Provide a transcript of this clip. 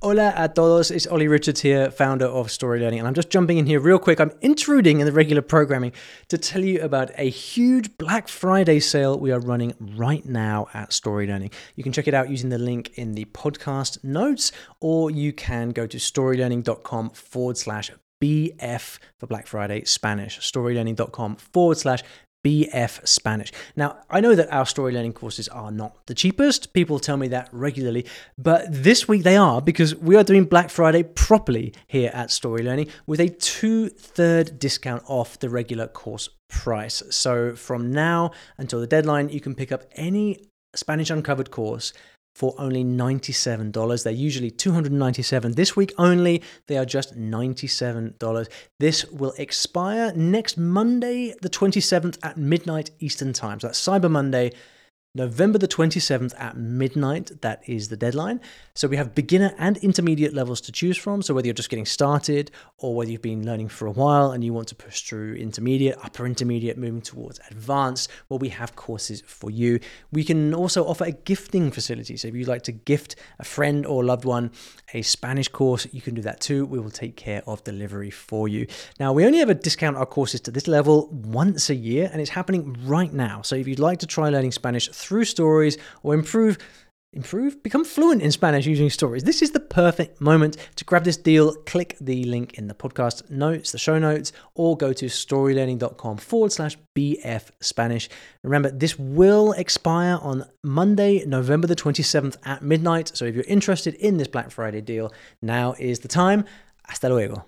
Hola a todos, it's Olly Richards here, founder of Story Learning, and I'm just jumping in here real quick. I'm intruding in the regular programming to tell you about a huge Black Friday sale we are running right now at Story Learning. You can check it out using the link in the podcast notes, or you can go to storylearning.com forward slash BF for Black Friday Spanish. Storylearning.com forward slash BF Spanish. Now, I know that our story learning courses are not the cheapest. People tell me that regularly, but this week they are because we are doing Black Friday properly here at Story Learning with a two third discount off the regular course price. So from now until the deadline, you can pick up any Spanish Uncovered course for only $97. They're usually 297. This week only, they are just $97. This will expire next Monday, the 27th at midnight Eastern Time. So that's Cyber Monday. November the 27th at midnight, that is the deadline. So we have beginner and intermediate levels to choose from. So whether you're just getting started or whether you've been learning for a while and you want to push through intermediate, upper intermediate, moving towards advanced, well, we have courses for you. We can also offer a gifting facility. So if you'd like to gift a friend or loved one a Spanish course, you can do that too. We will take care of delivery for you. Now, we only ever discount our courses to this level once a year, and it's happening right now. So if you'd like to try learning Spanish stories or improve improve become fluent in spanish using stories. This is the perfect moment to grab this deal. Click the link in the podcast notes the show notes or go to storylearning.com forward slash bf spanish. Remember this will expire on monday november the 27th at midnight. So if you're interested in this black friday deal now is the time. Hasta luego